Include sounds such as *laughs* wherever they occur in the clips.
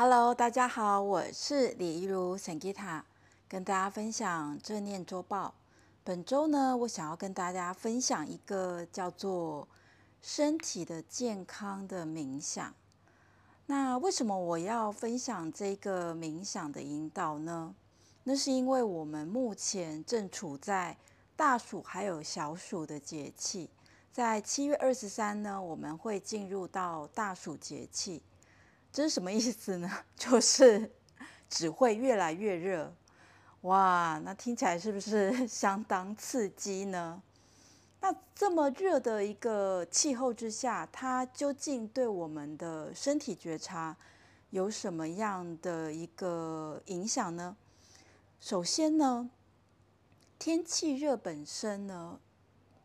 Hello，大家好，我是李怡如 Sangita，跟大家分享正念周报。本周呢，我想要跟大家分享一个叫做身体的健康的冥想。那为什么我要分享这个冥想的引导呢？那是因为我们目前正处在大暑还有小暑的节气，在七月二十三呢，我们会进入到大暑节气。这是什么意思呢？*laughs* 就是只会越来越热，哇！那听起来是不是 *laughs* 相当刺激呢？那这么热的一个气候之下，它究竟对我们的身体觉察有什么样的一个影响呢？首先呢，天气热本身呢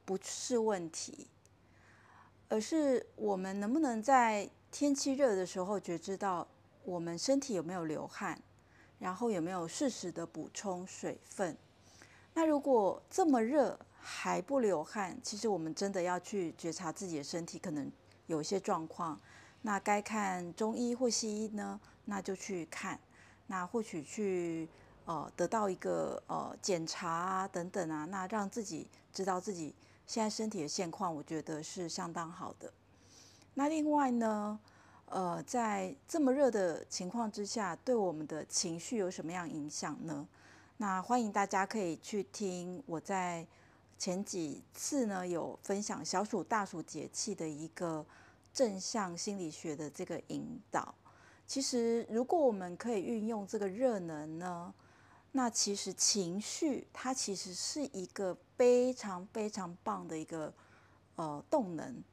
不是问题，而是我们能不能在天气热的时候，觉知到我们身体有没有流汗，然后有没有适时的补充水分。那如果这么热还不流汗，其实我们真的要去觉察自己的身体可能有一些状况。那该看中医或西医呢？那就去看。那或许去呃得到一个呃检查啊等等啊，那让自己知道自己现在身体的现况，我觉得是相当好的。那另外呢，呃，在这么热的情况之下，对我们的情绪有什么样影响呢？那欢迎大家可以去听我在前几次呢有分享小暑大暑节气的一个正向心理学的这个引导。其实，如果我们可以运用这个热能呢，那其实情绪它其实是一个非常非常棒的一个呃动能。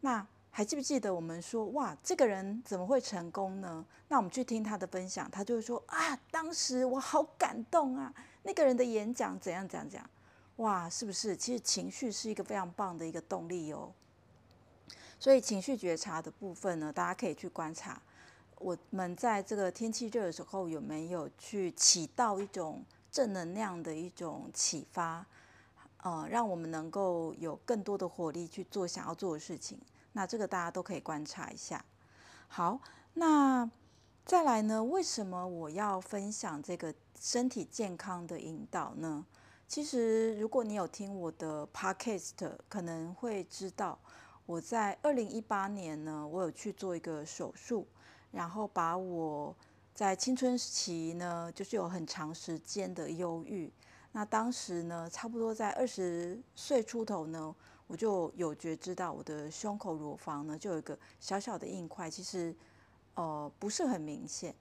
那还记不记得我们说哇，这个人怎么会成功呢？那我们去听他的分享，他就会说啊，当时我好感动啊，那个人的演讲怎样怎样怎样，哇，是不是？其实情绪是一个非常棒的一个动力哦。所以情绪觉察的部分呢，大家可以去观察，我们在这个天气热的时候有没有去起到一种正能量的一种启发，呃，让我们能够有更多的火力去做想要做的事情。那这个大家都可以观察一下。好，那再来呢？为什么我要分享这个身体健康的引导呢？其实，如果你有听我的 podcast，可能会知道我在二零一八年呢，我有去做一个手术，然后把我在青春期呢，就是有很长时间的忧郁。那当时呢，差不多在二十岁出头呢。我就有觉知到我的胸口乳房呢，就有一个小小的硬块，其实呃不是很明显。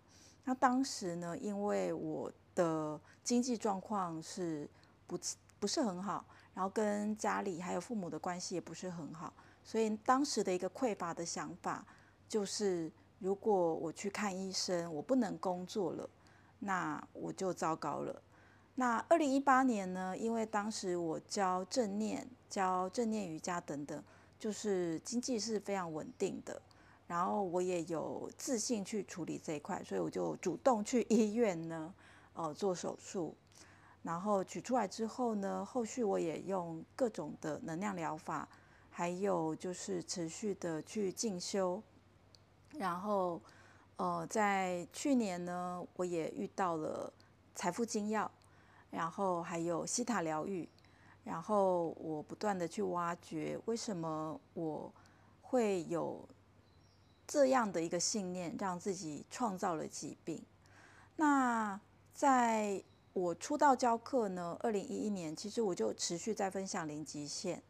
那当时呢，因为我的经济状况是不不是很好，然后跟家里还有父母的关系也不是很好，所以当时的一个匮乏的想法就是，如果我去看医生，我不能工作了，那我就糟糕了。那二零一八年呢，因为当时我教正念、教正念瑜伽等等，就是经济是非常稳定的，然后我也有自信去处理这一块，所以我就主动去医院呢，呃，做手术，然后取出来之后呢，后续我也用各种的能量疗法，还有就是持续的去进修，然后呃，在去年呢，我也遇到了财富精要。然后还有西塔疗愈，然后我不断的去挖掘为什么我会有这样的一个信念，让自己创造了疾病。那在我出道教课呢，二零一一年，其实我就持续在分享零极限。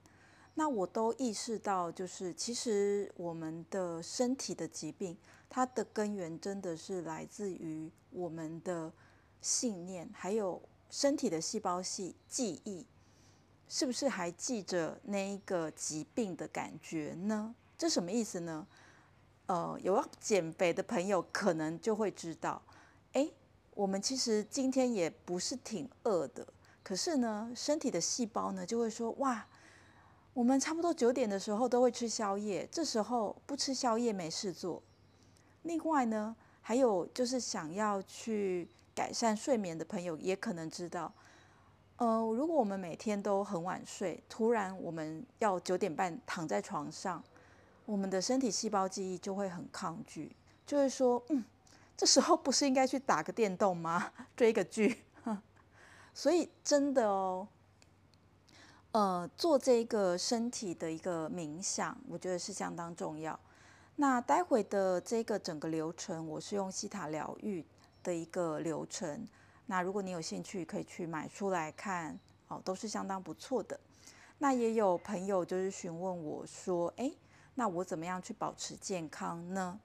那我都意识到，就是其实我们的身体的疾病，它的根源真的是来自于我们的信念，还有。身体的细胞系记忆，是不是还记着那一个疾病的感觉呢？这什么意思呢？呃，有要减肥的朋友可能就会知道，哎，我们其实今天也不是挺饿的，可是呢，身体的细胞呢就会说，哇，我们差不多九点的时候都会吃宵夜，这时候不吃宵夜没事做。另外呢，还有就是想要去。改善睡眠的朋友也可能知道，呃，如果我们每天都很晚睡，突然我们要九点半躺在床上，我们的身体细胞记忆就会很抗拒，就会说，嗯，这时候不是应该去打个电动吗？*laughs* 追个剧？*laughs* 所以真的哦，呃，做这个身体的一个冥想，我觉得是相当重要。那待会的这个整个流程，我是用西塔疗愈的一个流程。那如果你有兴趣，可以去买出来看哦，都是相当不错的。那也有朋友就是询问我说，哎，那我怎么样去保持健康呢？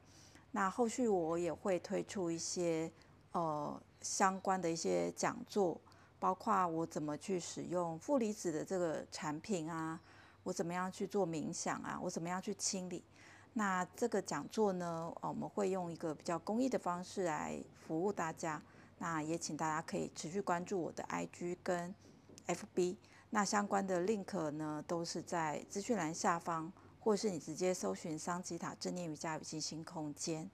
那后续我也会推出一些呃相关的一些讲座，包括我怎么去使用负离子的这个产品啊，我怎么样去做冥想啊，我怎么样去清理。那这个讲座呢，我们会用一个比较公益的方式来服务大家。那也请大家可以持续关注我的 IG 跟 FB。那相关的 link 呢，都是在资讯栏下方，或是你直接搜寻桑吉塔正念瑜伽与静心空间。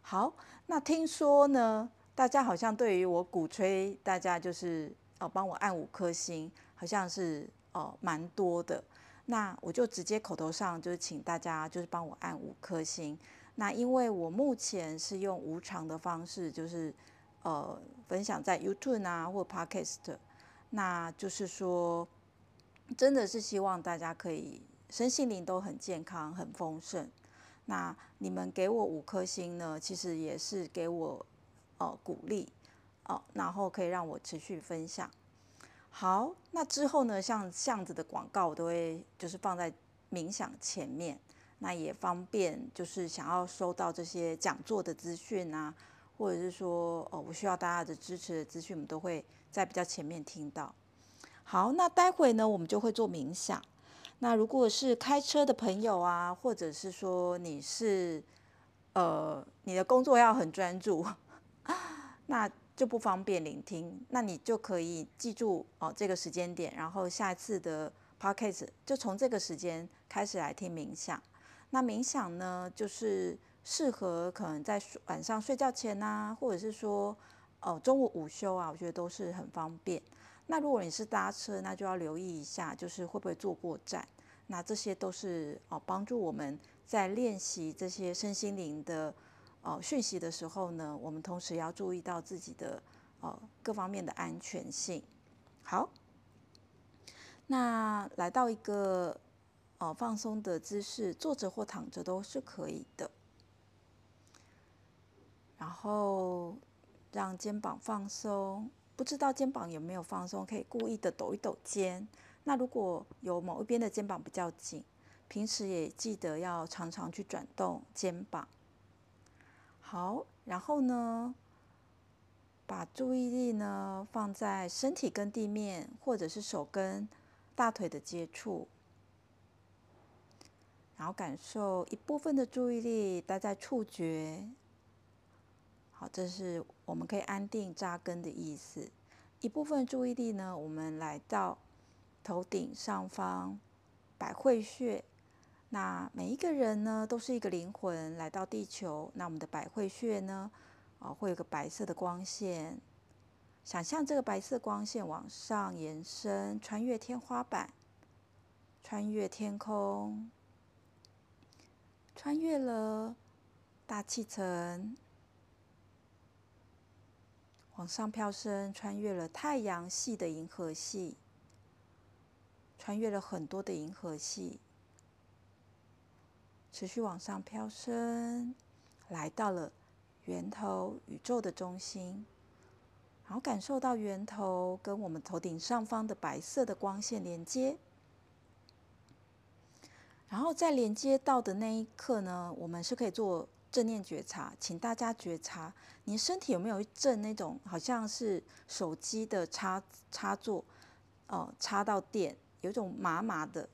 好，那听说呢，大家好像对于我鼓吹大家就是哦帮我按五颗星，好像是哦蛮多的。那我就直接口头上就是请大家就是帮我按五颗星。那因为我目前是用无偿的方式，就是呃分享在 YouTube 啊或 Podcast，那就是说真的是希望大家可以身心灵都很健康、很丰盛。那你们给我五颗星呢，其实也是给我呃鼓励哦，然后可以让我持续分享。好，那之后呢，像这样子的广告，我都会就是放在冥想前面，那也方便就是想要收到这些讲座的资讯啊，或者是说哦，我需要大家的支持的资讯，我们都会在比较前面听到。好，那待会呢，我们就会做冥想。那如果是开车的朋友啊，或者是说你是呃，你的工作要很专注，*laughs* 那。就不方便聆听，那你就可以记住哦这个时间点，然后下一次的 podcast 就从这个时间开始来听冥想。那冥想呢，就是适合可能在晚上睡觉前呐，或者是说哦中午午休啊，我觉得都是很方便。那如果你是搭车，那就要留意一下，就是会不会坐过站。那这些都是哦帮助我们在练习这些身心灵的。哦，讯息的时候呢，我们同时要注意到自己的呃各方面的安全性。好，那来到一个呃放松的姿势，坐着或躺着都是可以的。然后让肩膀放松，不知道肩膀有没有放松，可以故意的抖一抖肩。那如果有某一边的肩膀比较紧，平时也记得要常常去转动肩膀。好，然后呢，把注意力呢放在身体跟地面，或者是手跟大腿的接触，然后感受一部分的注意力待在触觉。好，这是我们可以安定扎根的意思。一部分注意力呢，我们来到头顶上方百会穴。那每一个人呢，都是一个灵魂来到地球。那我们的百会穴呢，啊，会有个白色的光线。想象这个白色光线往上延伸，穿越天花板，穿越天空，穿越了大气层，往上飘升，穿越了太阳系的银河系，穿越了很多的银河系。持续往上飘升，来到了源头宇宙的中心，然后感受到源头跟我们头顶上方的白色的光线连接，然后在连接到的那一刻呢，我们是可以做正念觉察，请大家觉察，你身体有没有一阵那种好像是手机的插插座，哦，插到电，有一种麻麻的。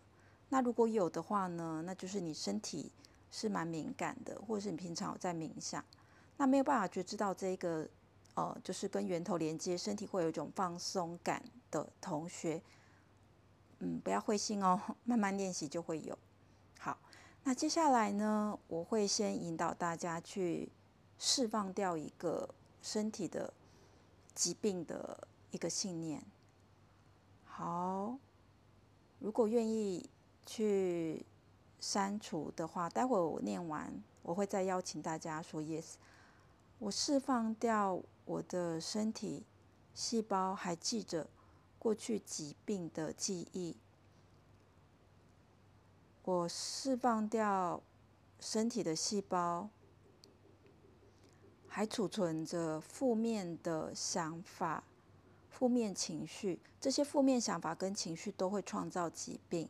那如果有的话呢，那就是你身体是蛮敏感的，或者是你平常有在冥想，那没有办法觉知到这个，呃，就是跟源头连接，身体会有一种放松感的同学，嗯，不要灰心哦，*laughs* 慢慢练习就会有。好，那接下来呢，我会先引导大家去释放掉一个身体的疾病的一个信念。好，如果愿意。去删除的话，待会我念完，我会再邀请大家说 yes。我释放掉我的身体细胞还记着过去疾病的记忆，我释放掉身体的细胞还储存着负面的想法、负面情绪，这些负面想法跟情绪都会创造疾病。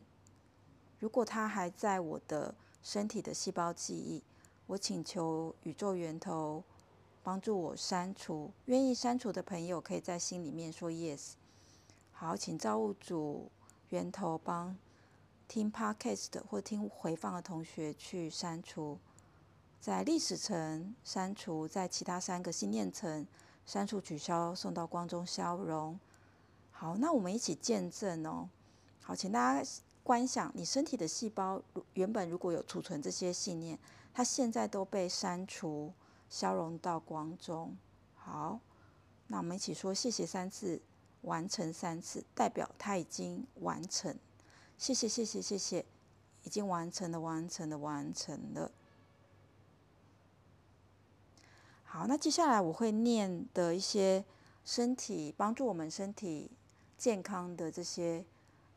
如果它还在我的身体的细胞记忆，我请求宇宙源头。帮助我删除，愿意删除的朋友可以在心里面说 yes。好，请造物主源头帮听 podcast 或听回放的同学去删除，在历史层删除，在其他三个心念层删除、取消，送到光中消融。好，那我们一起见证哦。好，请大家观想，你身体的细胞原本如果有储存这些信念，它现在都被删除。消融到光中，好，那我们一起说谢谢三次，完成三次，代表它已经完成。谢谢谢谢谢谢，已经完成了，完成了，完成了。好，那接下来我会念的一些身体帮助我们身体健康的这些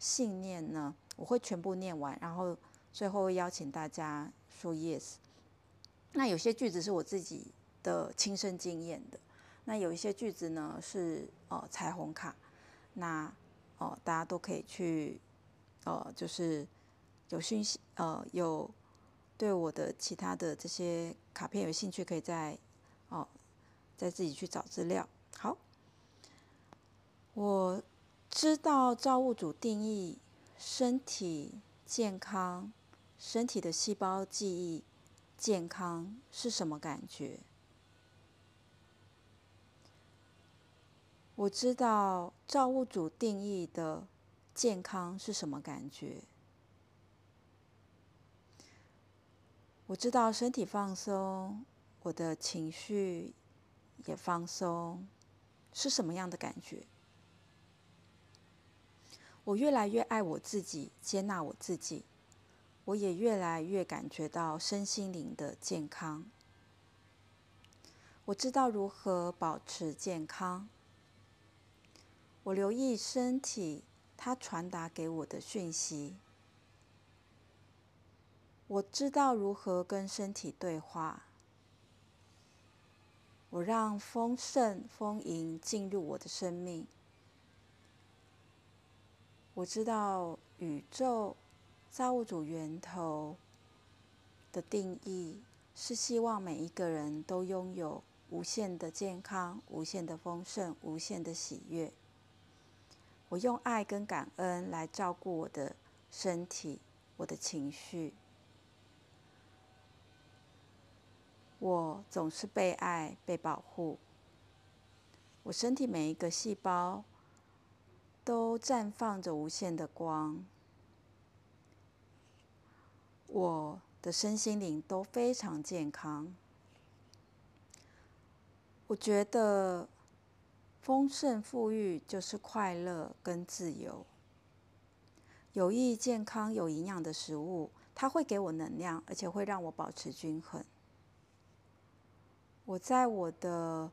信念呢，我会全部念完，然后最后邀请大家说 yes。那有些句子是我自己的亲身经验的，那有一些句子呢是呃彩虹卡，那哦、大家都可以去呃就是有讯息呃有对我的其他的这些卡片有兴趣，可以再哦、再自己去找资料。好，我知道造物主定义身体健康，身体的细胞记忆。健康是什么感觉？我知道造物主定义的健康是什么感觉。我知道身体放松，我的情绪也放松，是什么样的感觉？我越来越爱我自己，接纳我自己。我也越来越感觉到身心灵的健康。我知道如何保持健康。我留意身体，它传达给我的讯息。我知道如何跟身体对话。我让丰盛、丰盈进入我的生命。我知道宇宙。造物主源头的定义是希望每一个人都拥有无限的健康、无限的丰盛、无限的喜悦。我用爱跟感恩来照顾我的身体、我的情绪。我总是被爱、被保护。我身体每一个细胞都绽放着无限的光。我的身心灵都非常健康。我觉得丰盛富裕就是快乐跟自由。有益健康有营养的食物，它会给我能量，而且会让我保持均衡。我在我的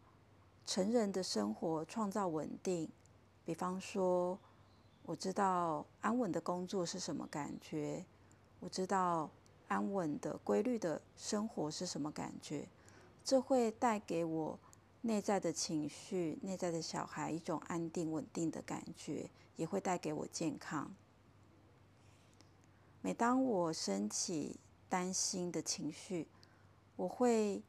成人的生活创造稳定，比方说，我知道安稳的工作是什么感觉。我知道安稳的、规律的生活是什么感觉，这会带给我内在的情绪、内在的小孩一种安定、稳定的感觉，也会带给我健康。每当我升起担心的情绪，我会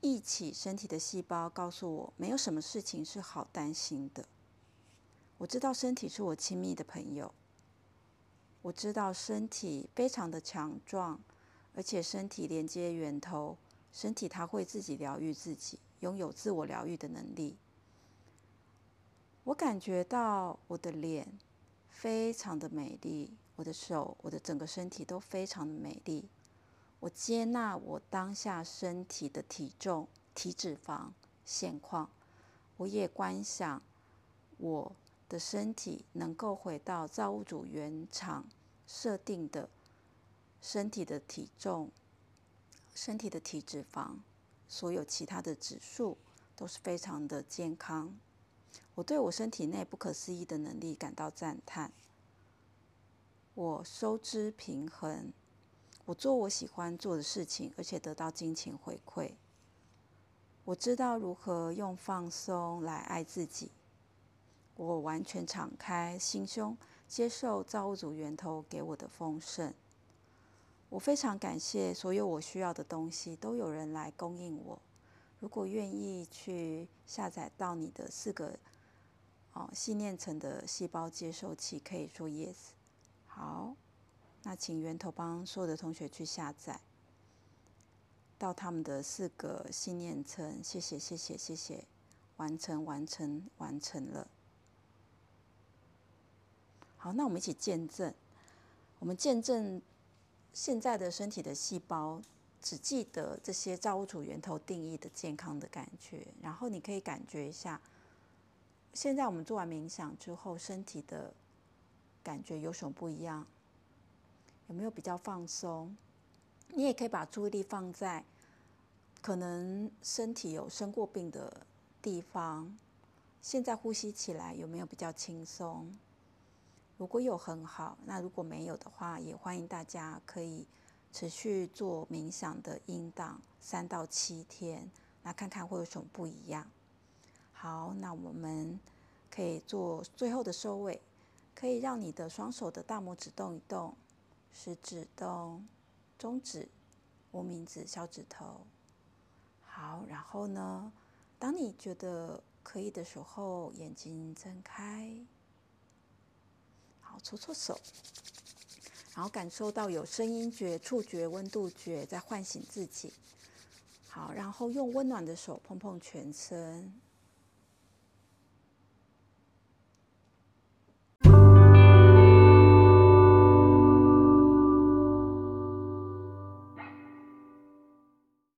忆起身体的细胞告诉我，没有什么事情是好担心的。我知道身体是我亲密的朋友。我知道身体非常的强壮，而且身体连接源头，身体它会自己疗愈自己，拥有自我疗愈的能力。我感觉到我的脸非常的美丽，我的手，我的整个身体都非常的美丽。我接纳我当下身体的体重、体脂肪现况，我也观想我。的身体能够回到造物主原厂设定的身体的体重、身体的体脂肪，所有其他的指数都是非常的健康。我对我身体内不可思议的能力感到赞叹。我收支平衡，我做我喜欢做的事情，而且得到金钱回馈。我知道如何用放松来爱自己。我完全敞开心胸，接受造物主源头给我的丰盛。我非常感谢所有我需要的东西都有人来供应我。如果愿意去下载到你的四个哦信念层的细胞接受器，可以说 yes。好，那请源头帮所有的同学去下载到他们的四个信念层。谢谢谢谢谢谢，完成完成完成了。好，那我们一起见证。我们见证现在的身体的细胞，只记得这些造物主源头定义的健康的感觉。然后你可以感觉一下，现在我们做完冥想之后，身体的感觉有什么不一样？有没有比较放松？你也可以把注意力放在可能身体有生过病的地方，现在呼吸起来有没有比较轻松？如果有很好，那如果没有的话，也欢迎大家可以持续做冥想的音档三到七天，那看看会有什么不一样。好，那我们可以做最后的收尾，可以让你的双手的大拇指动一动，食指动，中指、无名指、小指头。好，然后呢，当你觉得可以的时候，眼睛睁开。搓搓手，然后感受到有声音觉、触觉、温度觉在唤醒自己。好，然后用温暖的手碰碰全身，